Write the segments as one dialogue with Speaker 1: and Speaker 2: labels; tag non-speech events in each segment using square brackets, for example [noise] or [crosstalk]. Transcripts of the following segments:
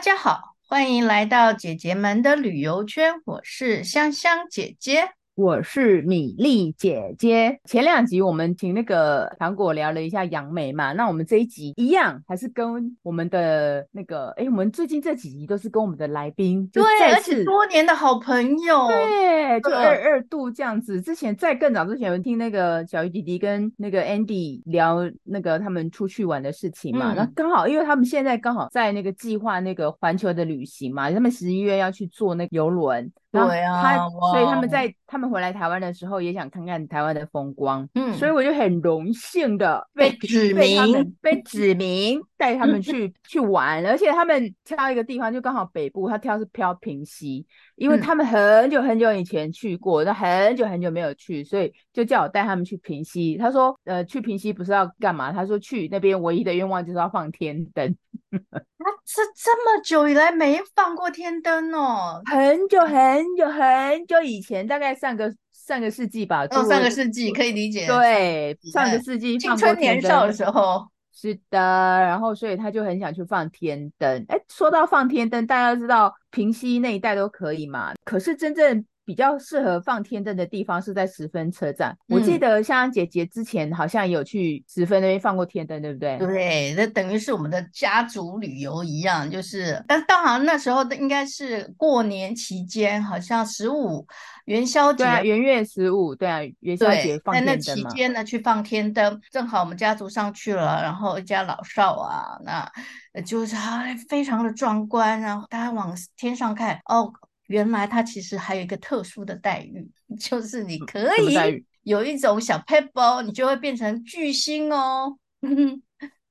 Speaker 1: 大家好，欢迎来到姐姐们的旅游圈，我是香香姐姐。
Speaker 2: 我是米粒姐姐。前两集我们请那个糖果聊了一下杨梅嘛，那我们这一集一样，还是跟我们的那个，哎，我们最近这几集都是跟我们的来宾，
Speaker 1: 对，而且多年的好朋友，
Speaker 2: 对，就二二度这样子。之前在更早之前，我们听那个小鱼弟弟跟那个 Andy 聊那个他们出去玩的事情嘛，那、嗯、刚好因为他们现在刚好在那个计划那个环球的旅行嘛，他们十一月要去坐那个游轮。
Speaker 1: 对啊，
Speaker 2: 他所以他们在他们回来台湾的时候，也想看看台湾的风光。嗯，所以我就很荣幸的
Speaker 1: 被指名，
Speaker 2: 被指名带他们去 [laughs] 去玩，而且他们挑一个地方就刚好北部，他挑是飘平溪，因为他们很久很久以前去过，那很久很久没有去，所以就叫我带他们去平溪。他说，呃，去平溪不是要干嘛？他说去那边唯一的愿望就是要放天灯。
Speaker 1: 他是这么久以来没放过天灯哦，
Speaker 2: 很久很久很久以前，大概上个上个世纪吧。
Speaker 1: 哦，上个世纪可以理解。
Speaker 2: 对，上个世纪
Speaker 1: 青春年少的时候。
Speaker 2: 是的，然后所以他就很想去放天灯。哎，说到放天灯，大家都知道平西那一带都可以嘛。可是真正比较适合放天灯的地方是在十分车站。嗯、我记得香香姐姐之前好像有去十分那边放过天灯，对不对？
Speaker 1: 对，那等于是我们的家族旅游一样，就是，但当然那时候应该是过年期间，好像十五元宵节，
Speaker 2: 对啊，元月十五，对啊，元宵节放天灯嘛。
Speaker 1: 在那期间呢，去放天灯，正好我们家族上去了，然后一家老少啊，那就是还非常的壮观，然后大家往天上看，哦。原来他其实还有一个特殊的待遇，就是你可以有一种小 p e b l，你就会变成巨星哦。[laughs]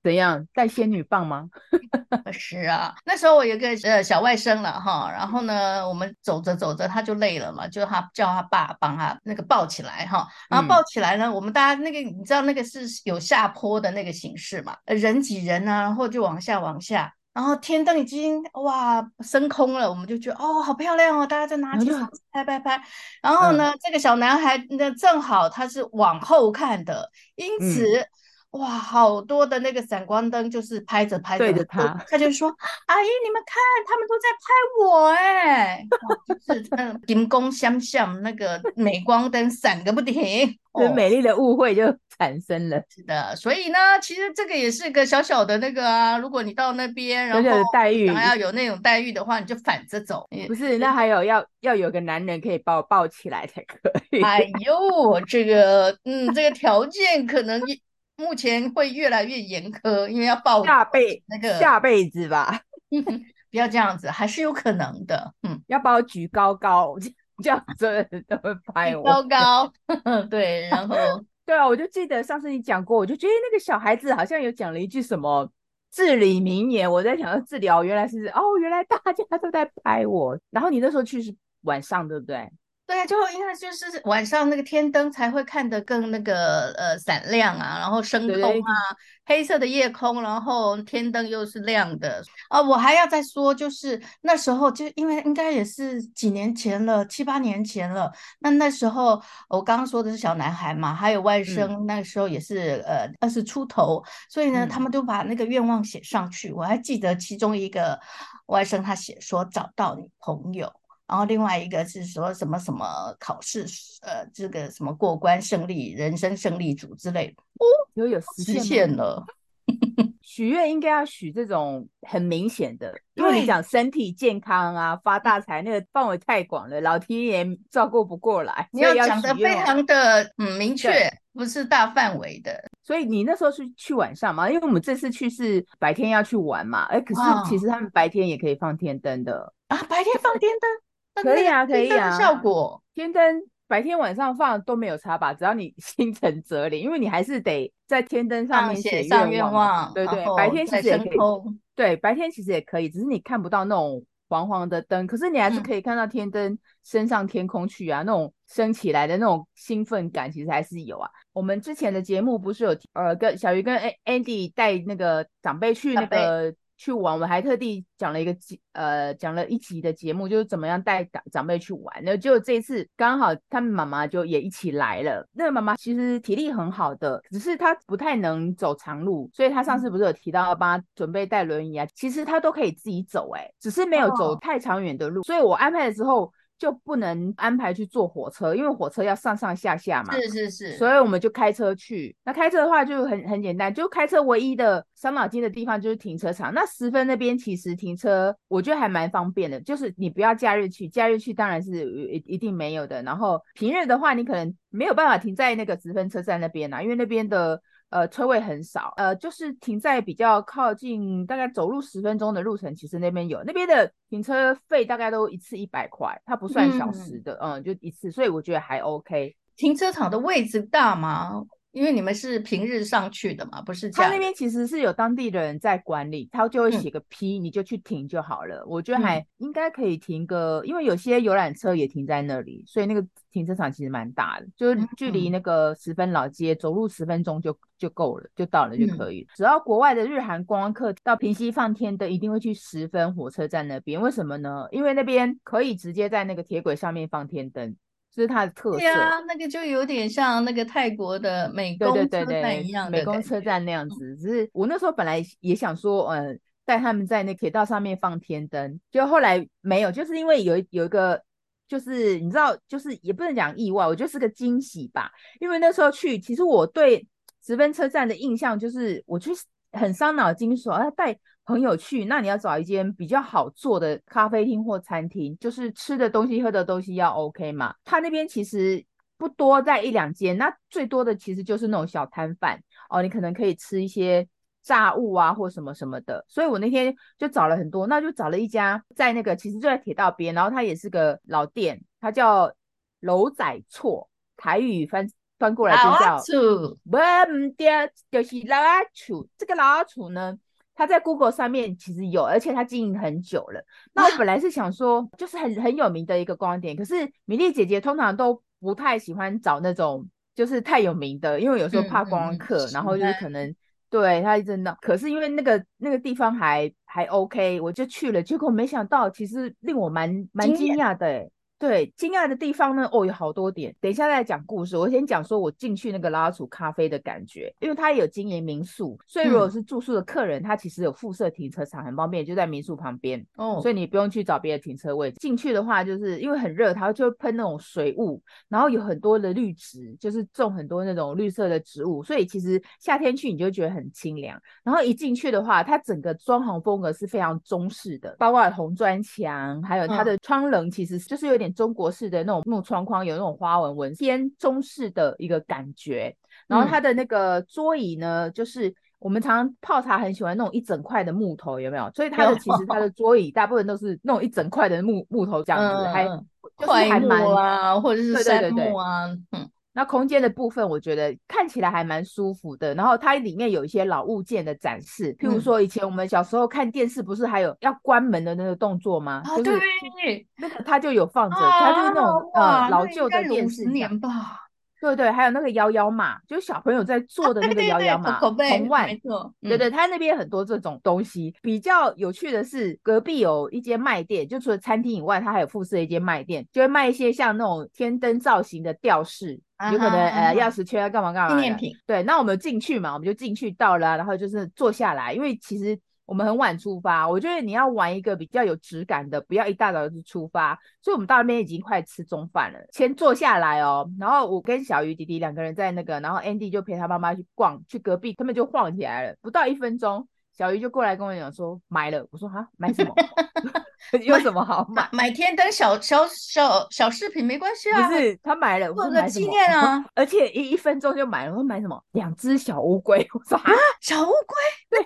Speaker 2: 怎样带仙女棒吗？[laughs]
Speaker 1: 是啊，那时候我有个呃小外甥了哈，然后呢，我们走着走着他就累了嘛，就他叫他爸帮他那个抱起来哈，然后抱起来呢，嗯、我们大家那个你知道那个是有下坡的那个形式嘛，人挤人啊，然后就往下往下。然后天灯已经哇升空了，我们就觉得哦好漂亮哦，大家在拿起手拍拍拍。然后呢，嗯、这个小男孩那正好他是往后看的，因此、嗯、哇好多的那个闪光灯就是拍着拍着
Speaker 2: 对着他，
Speaker 1: 他就说阿姨你们看，他们都在拍我哎，就是嗯金光闪闪那个镁光灯闪个不停。
Speaker 2: 很美丽的误会就产生了，哦，
Speaker 1: 是的，所以呢，其实这个也是个小小的那个啊。如果你到那边，然后
Speaker 2: 待遇
Speaker 1: 还要有那种待遇的话，你就反着走。
Speaker 2: 不是，那还有要要有个男人可以把我抱起来才可以。
Speaker 1: 哎呦，这个嗯，这个条件可能目前会越来越严苛，因为要抱
Speaker 2: 下辈那个下辈子吧。[laughs]
Speaker 1: 不要这样子，还是有可能的。嗯，
Speaker 2: 要把我举高高。[laughs] 这样子都会拍我
Speaker 1: 高高，[laughs] 对，然后
Speaker 2: 对啊，我就记得上次你讲过，我就觉得那个小孩子好像有讲了一句什么至理名言，我在想要治疗原来是哦，原来大家都在拍我，然后你那时候去是晚上对不对？
Speaker 1: 对啊，就因为就是晚上那个天灯才会看得更那个呃闪亮啊，然后升空啊，黑色的夜空，然后天灯又是亮的啊。我还要再说，就是那时候就因为应该也是几年前了，七八年前了。那那时候我刚刚说的是小男孩嘛，还有外甥，嗯、那时候也是呃二十出头，所以呢，他们都把那个愿望写上去。嗯、我还记得其中一个外甥他写说找到女朋友。然后另外一个是说什么什么考试，呃，这个什么过关胜利、人生胜利组之类的哦，
Speaker 2: 有有
Speaker 1: 实现了。[laughs]
Speaker 2: 许愿应该要许这种很明显的，因为你讲身体健康啊、发大财，那个范围太广了，老天爷照顾不过来。
Speaker 1: 你要讲的非常的嗯明确，不是大范围的。
Speaker 2: 所以你那时候是去晚上嘛？因为我们这次去是白天要去玩嘛，哎，可是其实他们白天也可以放天灯的
Speaker 1: 啊，白天放天灯。
Speaker 2: 可以啊，可以啊，
Speaker 1: 效果
Speaker 2: 天灯白天晚上放都没有差吧？只要你 [laughs] 心诚则灵，因为你还是得在天灯上面写愿望，对对，白天其实也可以，对，白天其实也可以，只是你看不到那种黄黄的灯，可是你还是可以看到天灯升上天空去啊，那种升起来的那种兴奋感其实还是有啊。我们之前的节目不是有呃跟小鱼跟 Andy 带那个长辈去那个。去玩，我还特地讲了一个呃讲了一集的节目，就是怎么样带长长辈去玩。那就这一次刚好他们妈妈就也一起来了。那个妈妈其实体力很好的，只是她不太能走长路，所以她上次不是有提到要帮她准备带轮椅啊？其实她都可以自己走，欸，哎，只是没有走太长远的路。所以我安排的时候。就不能安排去坐火车，因为火车要上上下下嘛。
Speaker 1: 是是是，
Speaker 2: 所以我们就开车去。那开车的话就很很简单，就开车唯一的伤脑筋的地方就是停车场。那十分那边其实停车我觉得还蛮方便的，就是你不要假日去，假日去当然是一一定没有的。然后平日的话，你可能没有办法停在那个十分车站那边啊，因为那边的。呃，车位很少，呃，就是停在比较靠近，大概走路十分钟的路程，其实那边有，那边的停车费大概都一次一百块，它不算小时的，嗯，嗯，就一次，所以我觉得还 OK。
Speaker 1: 停车场的位置大吗？因为你们是平日上去的嘛，不是？
Speaker 2: 他那边其实是有当地的人在管理，他就会写个 P，嗯，你就去停就好了。我觉得还应该可以停个，嗯，因为有些游览车也停在那里，所以那个停车场其实蛮大的，就是距离那个十分老街走路十分钟就就够了，就到了就可以，嗯。只要国外的日韩观光客到平西放天灯，一定会去十分火车站那边。为什么呢？因为那边可以直接在那个铁轨上面放天灯。这是它的特色。对
Speaker 1: 啊，那个就有点像那个泰国的美工车站一样，
Speaker 2: 美工车站那样子。只是我那时候本来也想说，嗯，带他们在那铁道上面放天灯，就后来没有，就是因为有有一个，就是你知道，就是也不能讲意外，我觉得是个惊喜吧。因为那时候去，其实我对直奔车站的印象就是，我去很伤脑筋，说要带。很有趣，那你要找一间比较好做的咖啡厅或餐厅，就是吃的东西、喝的东西要 OK 嘛。他那边其实不多，在一两间，那最多的其实就是那种小摊贩哦，你可能可以吃一些炸物啊或什么什么的。所以我那天就找了很多，那就找了一家在那个其实就在铁道边，然后它也是个老店，它叫楼仔厝，台语翻翻过来就叫厝，不唔对，就是老阿厝。这个老阿厝呢？他在 Google 上面其实有，而且他经营很久了。那我本来是想说，就是很很有名的一个观光点，可是米粒姐姐通常都不太喜欢找那种就是太有名的，因为有时候怕观光客，嗯嗯，然后就是可能对他一直闹。可是因为那个那个地方还还 OK，我就去了，结果没想到其实令我蛮蛮惊讶的欸。对，惊讶的地方呢，哦，有好多点。等一下再讲故事，我先讲说我进去那个拉楚咖啡的感觉，因为它也有经营民宿，所以如果是住宿的客人，他、嗯、其实有附设停车场，很方便，就在民宿旁边。哦，所以你不用去找别的停车位。进去的话，就是因为很热，它就会喷那种水雾，然后有很多的绿植，就是种很多那种绿色的植物，所以其实夏天去你就觉得很清凉。然后一进去的话，它整个装潢风格是非常中式的，包括红砖墙，还有它的窗棱，其实就是有点。中国式的那种木窗框，有那种花纹纹，偏中式的一个感觉。然后它的那个桌椅呢，嗯、就是我们常常泡茶很喜欢那种一整块的木头，有没有？所以它的其实它的桌椅大部分都是那种一整块的木木头这样子，嗯、还就是还蛮
Speaker 1: 啊，或者是杉木啊，嗯。
Speaker 2: 那空间的部分，我觉得看起来还蛮舒服的。然后它里面有一些老物件的展示，譬如说以前我们小时候看电视，不是还有要关门的那个动作吗？
Speaker 1: 啊，
Speaker 2: 就是、
Speaker 1: 对，
Speaker 2: 那个它就有放着，它就是那种呃老旧的电视
Speaker 1: 年吧。
Speaker 2: 对对，还有那个摇摇马，就是小朋友在坐的那个摇摇马，红万，没错，对对，他那边很多这种东西。比较有趣的是，隔壁有一间卖店，就除了餐厅以外，它还有附设一间卖店，就会卖一些像那种天灯造型的吊饰，有可能呃钥匙圈啊干嘛干嘛
Speaker 1: 纪念品。
Speaker 2: 对，那我们进去嘛，我们就进去到了，然后就是坐下来，因为其实。我们很晚出发，我觉得你要玩一个比较有质感的，不要一大早就出发。所以我们到那边已经快吃中饭了，先坐下来哦。然后我跟小鱼弟弟两个人在那个，然后 Andy 就陪他妈妈去逛，去隔壁，他们就晃起来了。不到一分钟，小鱼就过来跟我讲说买了。我说哈，买什么？[laughs] 有什么好买？
Speaker 1: 买天灯小小小小饰品没关系啊。
Speaker 2: 不是，他买了，
Speaker 1: 做个纪念啊。[laughs]
Speaker 2: 而且一一分钟就买了。我说买什么？两只小乌龟。[laughs] 我说啊，
Speaker 1: 小乌龟，对，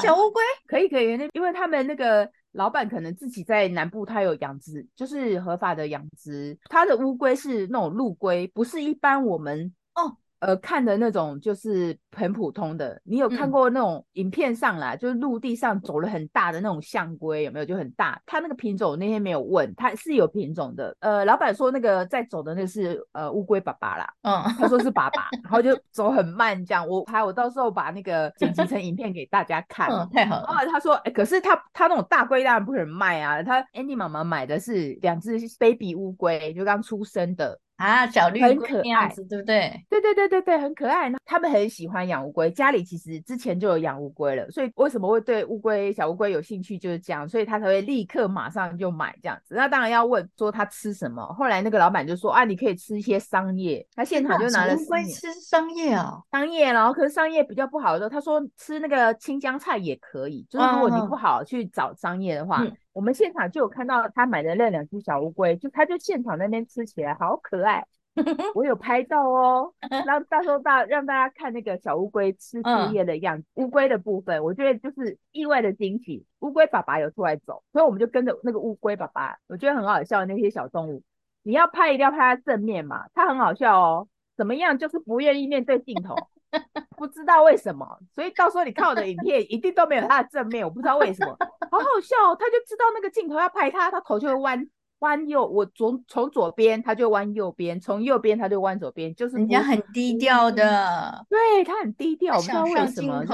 Speaker 1: 小乌龟。
Speaker 2: 可以可以，那因为他们那个老板可能自己在南部，他有养殖，就是合法的养殖。他的乌龟是那种陆龟，不是一般我们
Speaker 1: 哦。
Speaker 2: 呃看的那种就是很普通的。你有看过那种影片上来，嗯、就是陆地上走了很大的那种象龟，有没有？就很大。它那个品种我那天没有问，它是有品种的。呃，老板说那个在走的那是呃乌龟爸爸啦，嗯，他说是爸爸，[laughs] 然后就走很慢这样。我拍，我到时候把那个剪辑成影片给大家看。
Speaker 1: 嗯，太好了。
Speaker 2: 然后他说，哎、欸，可是他他那种大龟当然不可能卖啊。他 Andy 妈妈买的是两只 baby 乌龟，就刚出生的。
Speaker 1: 啊，小绿很可爱，对不对？
Speaker 2: 对对对对对，很可爱。他们很喜欢养乌龟，家里其实之前就有养乌龟了，所以为什么会对乌龟、小乌龟有兴趣，就是这样，所以他才会立刻马上就买这样子。那当然要问说他吃什么。后来那个老板就说啊，你可以吃一些桑叶，他现场就拿了。乌龟
Speaker 1: 吃桑叶啊？
Speaker 2: 桑叶，然后可是桑叶比较不好的时候，他说吃那个青江菜也可以，就是如果你不好去找桑叶的话。嗯我们现场就有看到他买的那两只小乌龟，就他就现场那边吃起来好可爱，[laughs] 我有拍到哦，[laughs] 然后到时候大让大家看那个小乌龟吃树叶的样子，乌龟的部分，我觉得就是意外的惊喜。乌龟爸爸有出来走，所以我们就跟着那个乌龟爸爸，我觉得很好笑的那些小动物。你要拍一定要拍它正面嘛，它很好笑哦，怎么样就是不愿意面对镜头。[laughs] 不知道为什么，所以到时候你看我的影片，一定都没有他的正面。我不知道为什么，好好笑哦。他就知道那个镜头要拍他，他头就会弯弯右。我从从左边，他就弯右边；从右边，他就弯左边。就是人
Speaker 1: 家很低调的，
Speaker 2: 对他很低调，我不知道为什么。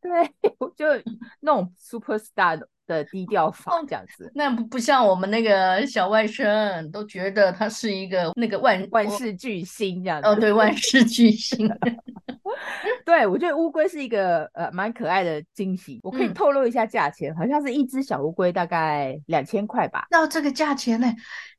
Speaker 2: [laughs]
Speaker 1: 对，
Speaker 2: 就那种 super star 的。的低调法这样子，
Speaker 1: 那不不像我们那个小外甥都觉得他是一个那个万
Speaker 2: 万世巨星这样子。
Speaker 1: 哦，对，万世巨星。[laughs]
Speaker 2: 对，我觉得乌龟是一个呃蛮可爱的惊喜。我可以透露一下价钱，嗯、好像是一只小乌龟大概两千块吧。
Speaker 1: 那这个价钱呢？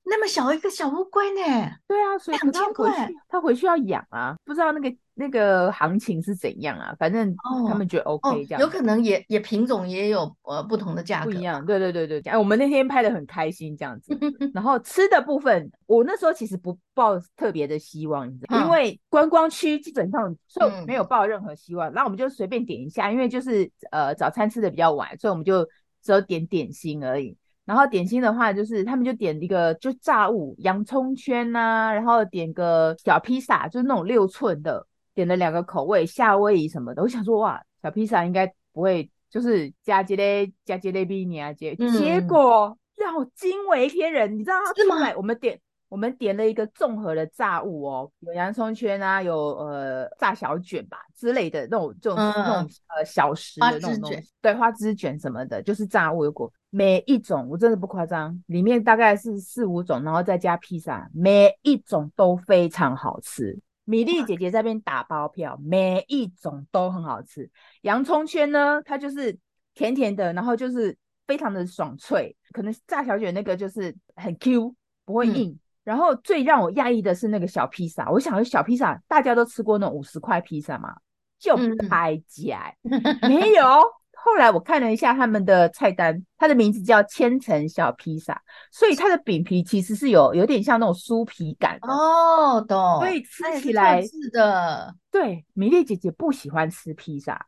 Speaker 1: 那么小一个小乌龟呢？
Speaker 2: 对啊，所以两千块，他回去要养啊，不知道那个那个行情是怎样啊？反正他们觉得 OK 这样，
Speaker 1: 哦哦，有可能也也品种也有呃不同的价格，
Speaker 2: 不一样。对对对对，哎，我们那天拍的很开心这样子。[laughs] 然后吃的部分，我那时候其实不抱特别的希望，你知道，因为观光区基本上所以没有抱任何希望。那、嗯、我们就随便点一下，因为就是呃早餐吃的比较晚，所以我们就只有点点心而已。然后点心的话，就是他们就点一个就炸物，洋葱圈呐、啊，然后点个小披萨，就是那种六寸的，点了两个口味，夏威夷什么的。我想说哇，小披萨应该不会就是加鸡肋加鸡肋比尼啊结，结果让我惊为天人，你知道他出来？我们点我们点了一个综合的炸物哦，有洋葱圈啊，有呃炸小卷吧之类的那种这种、嗯、那种呃小食的那种东西，对，花枝卷什么的，就是炸物有果。每一种我真的不夸张，里面大概是四五种，然后再加披萨，每一种都非常好吃。米粒姐姐在这边打包票，每一种都很好吃。洋葱圈呢，它就是甜甜的，然后就是非常的爽脆。可能炸小卷那个就是很 Q，不会硬。嗯、然后最让我讶异的是那个小披萨，我想小披萨大家都吃过那五十块披萨嘛，就拍假，嗯、[laughs] 没有。后来我看了一下他们的菜单，它的名字叫千层小披萨，所以它的饼皮其实是有有点像那种酥皮感的
Speaker 1: 哦，懂。
Speaker 2: 所以吃起来
Speaker 1: 是的，
Speaker 2: 对，米粒姐姐不喜欢吃披萨，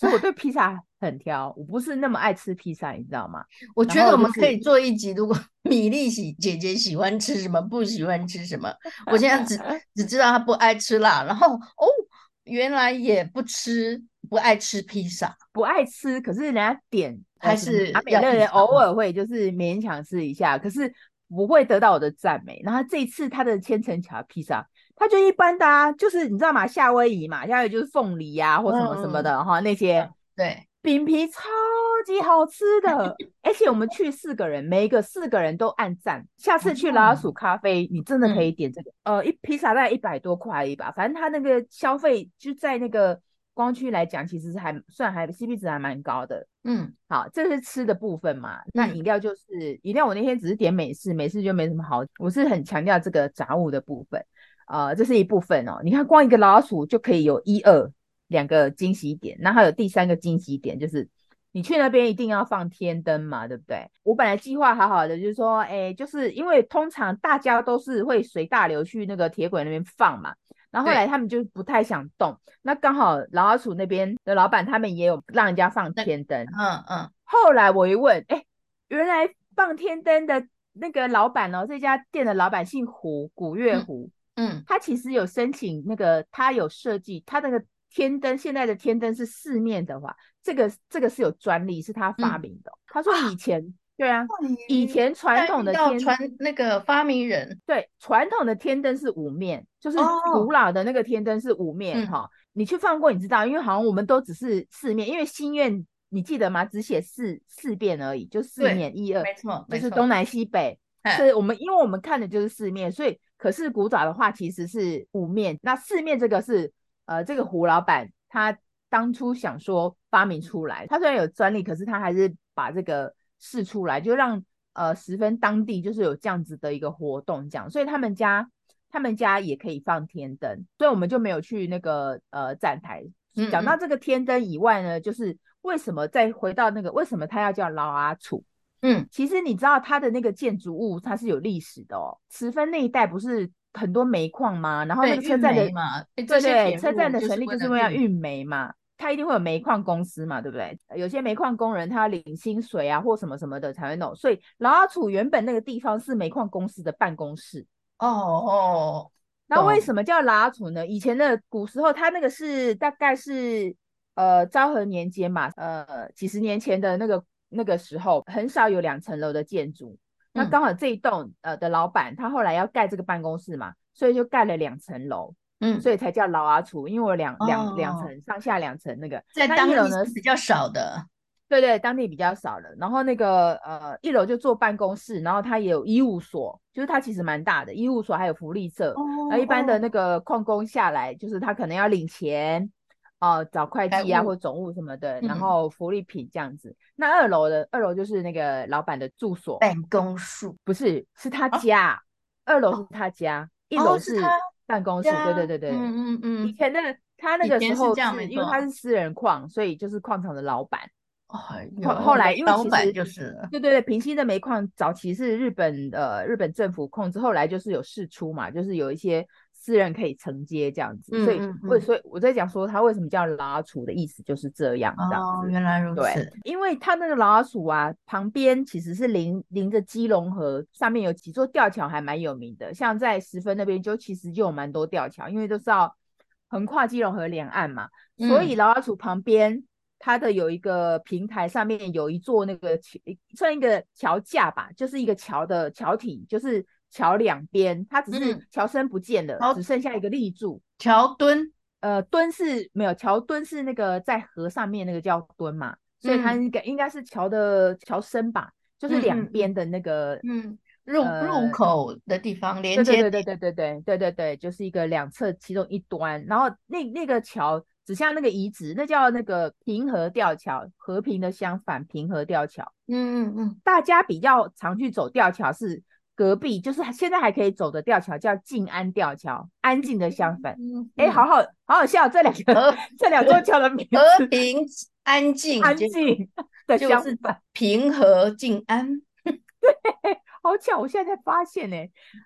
Speaker 2: 所以我对披萨很挑，我不是那么爱吃披萨，你知道吗？
Speaker 1: 我觉得我们可以做一集，如果 [laughs] 米粒喜姐姐喜欢吃什么，不喜欢吃什么，[laughs] 我现在只只知道她不爱吃辣，然后哦，原来也不吃。不爱吃披萨，
Speaker 2: 不爱吃，可是人家点还是美乐人偶尔会就是勉强吃一下，可是不会得到我的赞美。然后这一次他的千层巧披萨，他就一般的啊，就是你知道吗？夏威夷嘛，夏威夷就是凤梨呀、啊、或什么什么的哈、嗯，那些
Speaker 1: 对
Speaker 2: 饼皮超级好吃的，而且我们去四个人，每一个四个人都按赞。下次去老鼠咖啡，你真的可以点这个，嗯、呃，一披萨大概一百多块而已吧，反正它那个消费就在那个。光区来讲，其实是还算还 CP 值还蛮高的。嗯，好，这是吃的部分嘛。那饮料就是饮料，我那天只是点美式，美式就没什么好。我是很强调这个杂物的部分啊、呃，这是一部分哦。你看，光一个老鼠就可以有一二两个惊喜点，那还有第三个惊喜点就是你去那边一定要放天灯嘛，对不对？我本来计划好好的，就是说，哎，就是因为通常大家都是会随大流去那个铁轨那边放嘛。然后后来他们就不太想动，那刚好老老鼠那边的老板他们也有让人家放天灯，嗯嗯。后来我一问，哎，原来放天灯的那个老板哦，这家店的老板姓胡，古月胡，嗯，他其实有申请那个，他有设计他那个天灯，现在的天灯是四面的话，这个这个是有专利，是他发明的。嗯、他说以前、啊、对啊，以前传统的天
Speaker 1: 传那个发明人
Speaker 2: 对传统的天灯是五面，就是古老的那个天灯是五面哈。你去放过你知道，因为好像我们都只是四面，因为心愿你记得吗？只写四四遍而已，就四面一二，
Speaker 1: 没错，
Speaker 2: 就是东南西北。是我们，因为我们看的就是四面，所以可是古爪的话其实是五面。那四面这个是呃，这个胡老板他当初想说发明出来，他虽然有专利，可是他还是把这个试出来，就让呃十分当地就是有这样子的一个活动，这样，所以他们家他们家也可以放天灯，所以我们就没有去那个呃站台。讲到这个天灯以外呢，就是为什么再回到那个为什么他要叫老阿楚？嗯，其实你知道它的那个建筑物它是有历史的哦。十分那一带不是很多煤矿吗？然后那个车站的
Speaker 1: 嘛，对
Speaker 2: 对，车站的成立就是因为要运煤嘛，它一定会有煤矿公司嘛，对不对？有些煤矿工人他要领薪水啊或什么什么的才会弄。所以老阿楚原本那个地方是煤矿公司的办公室。
Speaker 1: 哦哦，
Speaker 2: 那为什么叫老阿楚呢？以前的古时候，它那个是大概是呃昭和年间嘛，呃几十年前的那个。那个时候很少有两层楼的建筑，那刚好这一栋呃的老板他后来要盖这个办公室嘛，所以就盖了两层楼，嗯，所以才叫老阿楚，因为我两两两层上下两层那个，
Speaker 1: 在当地呢是比较少的，
Speaker 2: 对对，当地比较少的。然后那个呃一楼就做办公室，然后它也有医务所，就是它其实蛮大的，医务所还有福利社，然后一般的那个矿工下来，就是他可能要领钱。哦，找会计啊，或总务什么的，然后福利品这样子。嗯、那二楼的二楼就是那个老板的住所，
Speaker 1: 办公室
Speaker 2: 不是，是他家。哦、二楼是他家，哦、一楼是办公室。对对对对，嗯嗯嗯。以前的他那个时候是，是因为他是私人矿，所以就是矿场的老板。
Speaker 1: 哦，
Speaker 2: 后后来因为其实
Speaker 1: 就是
Speaker 2: 对对对，平溪的煤矿早期是日本呃日本政府控制，后来就是有释出嘛，就是有一些。私人可以承接这样子，嗯、所以我、嗯、所以我在讲说他为什么叫老阿楚的意思就是这样这样子。
Speaker 1: 哦，原来如此。
Speaker 2: 对，因为他那个老阿楚啊，旁边其实是临临着基隆河，上面有几座吊桥还蛮有名的，像在十分那边就其实就有蛮多吊桥，因为都是要横跨基隆河两岸嘛，嗯、所以老阿楚旁边它的有一个平台，上面有一座那个桥，算一个桥架吧，就是一个桥的桥体，就是。桥两边，它只是桥身不见了，嗯、只剩下一个立柱。
Speaker 1: 桥墩，
Speaker 2: 呃，墩是没有，桥墩是那个在河上面那个叫墩嘛，所以它应该应该是桥的桥身吧，就是两边的那个，
Speaker 1: 嗯，入入口的地方连接。
Speaker 2: 对对对对对对对对对，就是一个两侧其中一端，然后那那个桥指向那个遗址，那叫那个平和吊桥，和平的相反，平和吊桥。嗯嗯嗯，大家比较常去走吊桥是。隔壁就是现在还可以走的吊桥，叫静安吊桥，安静的相反。哎、好好好好笑，这两个这两座桥的名字，
Speaker 1: 和平 [laughs] 安静
Speaker 2: 安静 [laughs] 的相反，
Speaker 1: 平和静安。[laughs]
Speaker 2: 对，好巧，我现在才发现呢。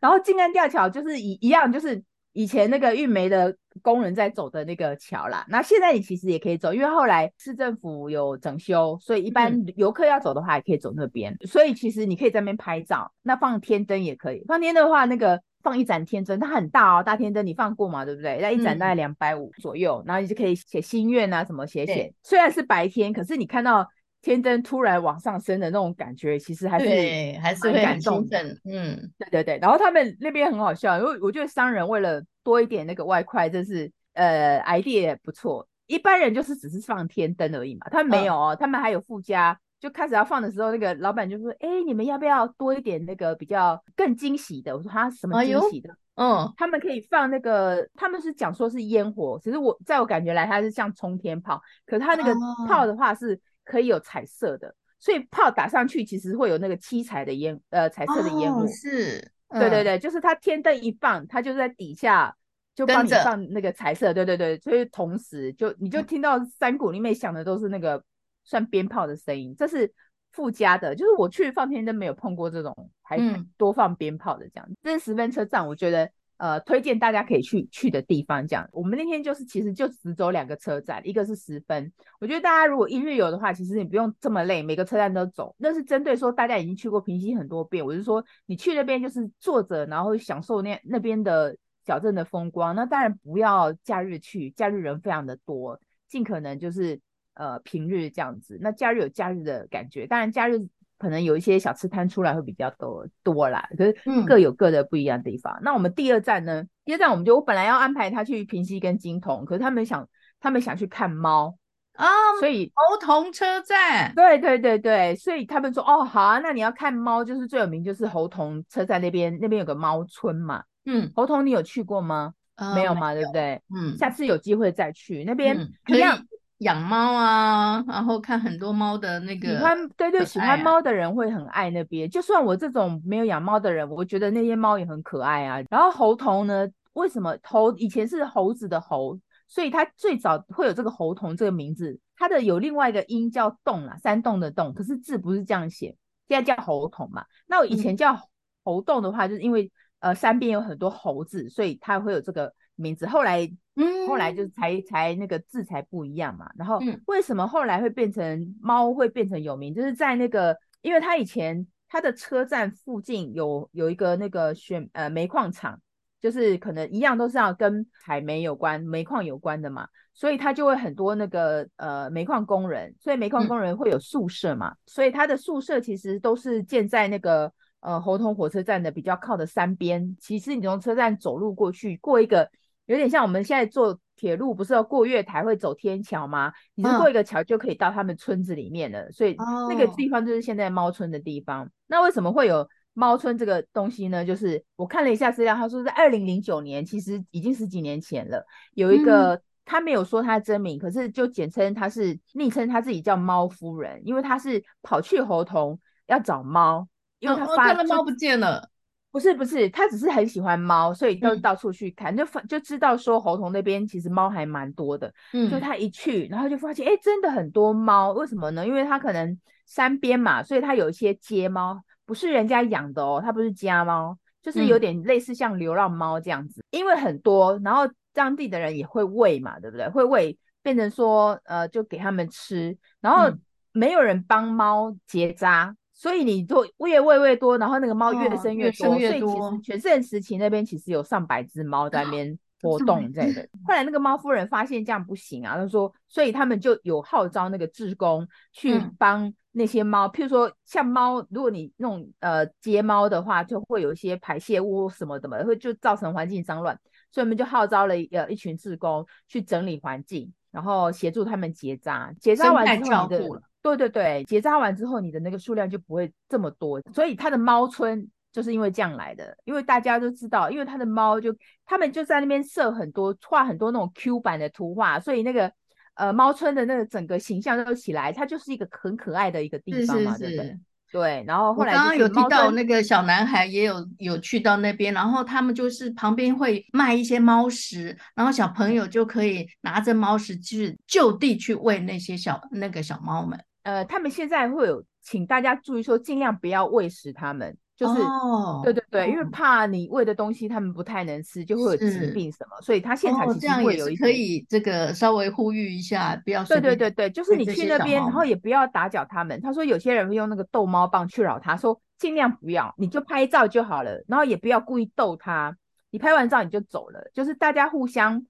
Speaker 2: 然后静安吊桥就是一一样，就是。以前那个运煤的工人在走的那个桥啦，那现在你其实也可以走，因为后来市政府有整修，所以一般游客要走的话，也可以走那边。嗯。所以其实你可以在那边拍照，那放天灯也可以。放天灯的话，那个放一盏天灯，它很大哦，大天灯你放过嘛，对不对？那一盏大概两百五左右，然后你就可以写心愿啊，什么写写。虽然是白天，可是你看到。天灯突然往上升的那种感觉，其实还是
Speaker 1: 对，还是会感动的。
Speaker 2: 嗯，对对对。然后他们那边很好笑，因为我觉得商人为了多一点那个外快，真是呃 idea 也不错。一般人就是只是放天灯而已嘛，他们没有哦，哦他们还有附加，就开始要放的时候，那个老板就说：“哎，你们要不要多一点那个比较更惊喜的？”我说：“他什么惊喜的？”哎、嗯，他们可以放那个，他们是讲说是烟火，其实我在我感觉来，它是像冲天炮，可是它那个炮的话是。可以有彩色的，所以炮打上去其实会有那个七彩的烟，呃，彩色的烟雾。
Speaker 1: 哦，是，嗯，
Speaker 2: 对对对，就是它天灯一放，它就在底下就帮你放那个彩色，对对对，所以同时就你就听到山谷里面响的都是那个算鞭炮的声音，这是附加的。就是我去放天灯没有碰过这种还多放鞭炮的这样，这是十分车站，我觉得。呃，推荐大家可以去去的地方，这样。我们那天就是其实就只走两个车站，一个是十分。我觉得大家如果一日游的话，其实你不用这么累，每个车站都走。那是针对说大家已经去过平溪很多遍，我是说你去那边就是坐着，然后享受那那边的小镇的风光。那当然不要假日去，假日人非常的多，尽可能就是呃平日这样子。那假日有假日的感觉，当然假日可能有一些小吃摊出来会比较多多啦，可是各有各的不一样的地方。嗯、那我们第二站呢？第二站我们就我本来要安排他去平溪跟金童，可是他们想他们想去看猫。
Speaker 1: 啊，oh, 所以猴童车站，
Speaker 2: 对对对对，所以他们说，哦，好啊，那你要看猫，就是最有名就是猴童车站那边，那边有个猫村嘛。嗯，猴童你有去过吗？Uh, 没有嘛，对不对？嗯，下次有机会再去那边，
Speaker 1: 可以养猫啊，然后看很多猫的那个。
Speaker 2: 喜欢对对，喜欢猫的人会很爱那边。就算我这种没有养猫的人，我觉得那些猫也很可爱啊。然后猴头呢，为什么猴以前是猴子的猴？所以它最早会有这个猴童这个名字，它的有另外一个音叫洞啊，山洞的洞，可是字不是这样写，现在叫猴童嘛。那我以前叫猴洞的话，嗯、就是因为呃山边有很多猴子，所以它会有这个名字。后来，嗯，后来就才才那个字才不一样嘛。然后为什么后来会变成猫会变成有名？就是在那个，因为它以前它的车站附近有有一个那个选呃煤矿厂。就是可能一样都是要跟采煤有关、煤矿有关的嘛，所以他就会很多那个呃煤矿工人，所以煤矿工人会有宿舍嘛，嗯、所以他的宿舍其实都是建在那个呃猴硐火车站的比较靠的山边。其实你从车站走路过去，过一个有点像我们现在坐铁路，不是要过月台会走天桥吗？你是过一个桥就可以到他们村子里面了，嗯、所以那个地方就是现在猫村的地方。那为什么会有？猫村这个东西呢，就是我看了一下资料，他说在二零零九年，其实已经十几年前了。有一个、嗯、他没有说他的真名，可是就简称他是昵称，他自己叫猫夫人，因为他是跑去猴童要找猫，因为他发现
Speaker 1: 猫不见了。
Speaker 2: 不是不是，他只是很喜欢猫，所以都到处去看，嗯、就发就知道说猴童那边其实猫还蛮多的。嗯，就他一去，然后就发现，哎、欸，真的很多猫。为什么呢？因为他可能山边嘛，所以他有一些街猫。不是人家养的哦，它不是家猫，就是有点类似像流浪猫这样子。嗯、因为很多，然后当地的人也会喂嘛，对不对？会喂，变成说呃，就给他们吃，然后没有人帮猫结扎，嗯、所以你就越喂越多，然后那个猫越生越多，哦、越越多，所以其实全盛时期那边其实有上百只猫在那边活动这样的。后来那个猫夫人发现这样不行啊，她说，所以他们就有号召那个志工去帮、嗯。那些猫，譬如说像猫，如果你那种呃接猫的话，就会有一些排泄物什么的嘛，会就造成环境脏乱，所以我们就号召了呃一群志工去整理环境，然后协助他们结扎。结扎完之后，对对对，结扎完之后你的那个数量就不会这么多，所以它的猫村就是因为这样来的。因为大家都知道，因为它的猫就他们就在那边设很多画很多那种 Q 版的图画，所以那个。呃，猫村的那个整个形象都起来，它就是一个很可爱的一个地方嘛，是是是对不对？对。然后后来刚刚
Speaker 1: 有提到那个小男孩也有有去到那边，然后他们就是旁边会卖一些猫食，然后小朋友就可以拿着猫食去就地去喂那些小那个小猫们。
Speaker 2: 呃，他们现在会有请大家注意说，尽量不要喂食他们。就是，哦、对对对，因为怕你喂的东西他们不太能吃，就会有疾病什么，所以他现场其实会有一、哦、
Speaker 1: 可以这个稍微呼吁一下，不要。
Speaker 2: 对对对对，就是你去那边，然后也不要打搅他们。他说有些人会用那个逗猫棒去扰他，说尽量不要，你就拍照就好了，然后也不要故意逗他。你拍完照你就走了，就是大家互相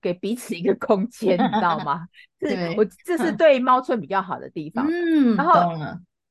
Speaker 2: 给彼此一个空间，你知道 [laughs] 吗？对是我这是对猫村比较好的地方。嗯，然后。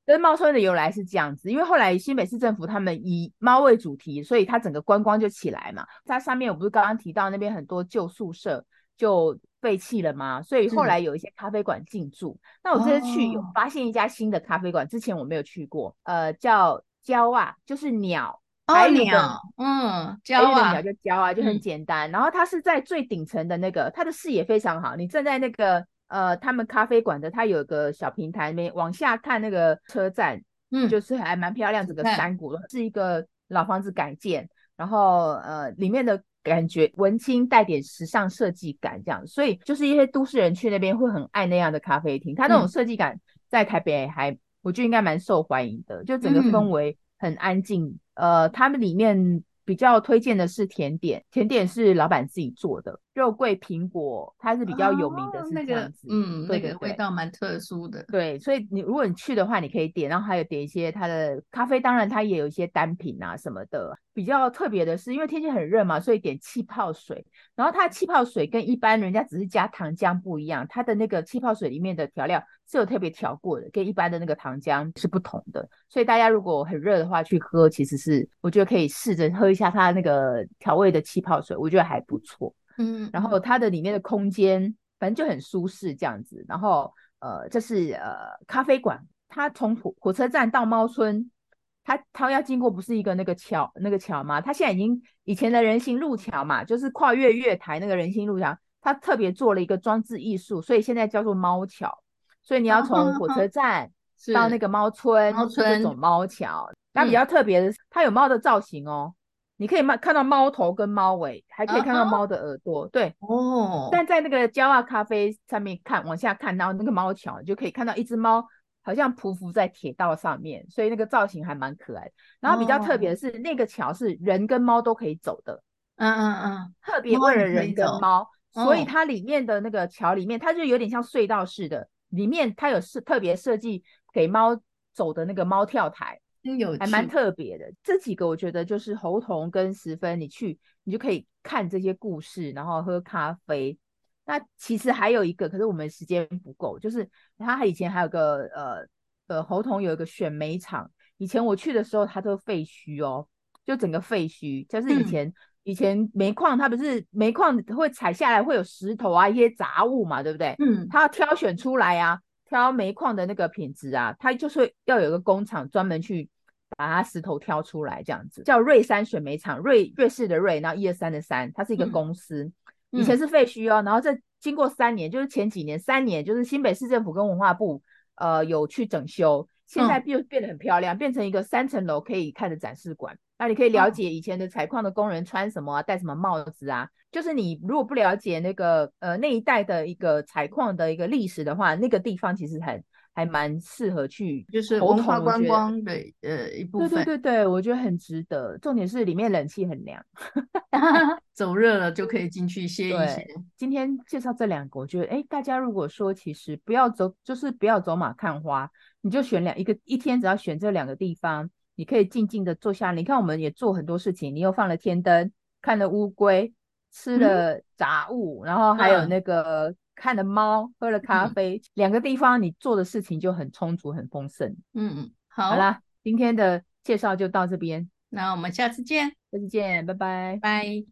Speaker 2: 跟猫村的由来是这样子，因为后来新北市政府他们以猫为主题，所以它整个观光就起来嘛。它上面我不是刚刚提到那边很多旧宿舍就废弃了吗？所以后来有一些咖啡馆进驻。那我这次去有发现一家新的咖啡馆，之前我没有去过，呃，叫蕉啊，就是鸟，
Speaker 1: 白鸟，嗯，蕉啊，
Speaker 2: 鸟就蕉啊，就很简单。嗯、然后它是在最顶层的那个，它的视野非常好，你站在那个。呃，他们咖啡馆的，它有个小平台，那边往下看那个车站，嗯，就是还蛮漂亮，整个山谷是一个老房子改建，然后呃，里面的感觉文青带点时尚设计感这样，所以就是一些都市人去那边会很爱那样的咖啡厅，它那种设计感在台北还我觉得应该蛮受欢迎的，就整个氛围很安静，嗯、呃，他们里面比较推荐的是甜点，甜点是老板自己做的。肉桂苹果，它是比较有名的，是这样子。
Speaker 1: 哦、那个、嗯，对对对，那个味道蛮特殊的。
Speaker 2: 对，所以你如果你去的话，你可以点，然后还有点一些它的咖啡，当然它也有一些单品啊什么的。比较特别的是，因为天气很热嘛，所以点气泡水。然后它的气泡水跟一般人家只是加糖浆不一样，它的那个气泡水里面的调料是有特别调过的，跟一般的那个糖浆是不同的。所以大家如果很热的话去喝，其实是我觉得可以试着喝一下它那个调味的气泡水，我觉得还不错。嗯，然后它的里面的空间反正就很舒适这样子。然后呃，这是呃咖啡馆，它从火火车站到猫村，它它要经过不是一个那个桥那个桥吗？它现在已经以前的人行路桥嘛，就是跨越月台那个人行路桥，它特别做了一个装置艺术，所以现在叫做猫桥。所以你要从火车站到那个猫村，猫村这种猫桥，它比较特别的是，它有猫的造型哦。你可以看到猫头跟猫尾，还可以看到猫的耳朵，uh -huh. 对哦。但在那个焦阿咖啡上面看，往下看然后那个猫桥，你就可以看到一只猫好像匍匐在铁道上面，所以那个造型还蛮可爱的。然后比较特别的是，oh. 那个桥是人跟猫都可以走的，嗯嗯嗯，特别为了人跟猫，所以它里面的那个桥里面，它就有点像隧道似的，里面它有设特别设计给猫走的那个猫跳台。有还蛮特别的，这几个我觉得就是猴硐跟十分，你去你就可以看这些故事，然后喝咖啡。那其实还有一个，可是我们时间不够，就是他以前还有个呃呃猴硐有一个选煤厂，以前我去的时候它都废墟哦，就整个废墟，就是以前、嗯、以前煤矿它不是煤矿会采下来会有石头啊一些杂物嘛，对不对？嗯，它要挑选出来啊，挑煤矿的那个品质啊，它就是要有一个工厂专门去。把它石头挑出来，这样子叫瑞山选煤厂，瑞瑞士的瑞，然后一二三的三，它是一个公司，嗯、以前是废墟哦，然后这经过三年，就是前几年三年，就是新北市政府跟文化部呃有去整修，现在变变得很漂亮，变成一个三层楼可以看的展示馆。那你可以了解以前的采矿的工人穿什么啊，戴什么帽子啊，就是你如果不了解那个呃那一带的一个采矿的一个历史的话，那个地方其实很。还蛮适合去，
Speaker 1: 就是文化观光的呃一部分。
Speaker 2: 对对对对，我觉得很值得。重点是里面冷气很凉 [laughs] [laughs]
Speaker 1: 走热了就可以进去歇一歇。
Speaker 2: 今天介绍这两个，我觉得哎，大家如果说其实不要走，就是不要走马看花，你就选两一个，一天只要选这两个地方，你可以静静的坐下。你看我们也做很多事情，你又放了天灯，看了乌龟，吃了杂物，嗯、然后还有那个。嗯看了猫，喝了咖啡，嗯，两个地方你做的事情就很充足、很丰盛。
Speaker 1: 嗯嗯，好，
Speaker 2: 好啦，今天的介绍就到这边，
Speaker 1: 那我们下次见，
Speaker 2: 下次见，拜拜，
Speaker 1: 拜。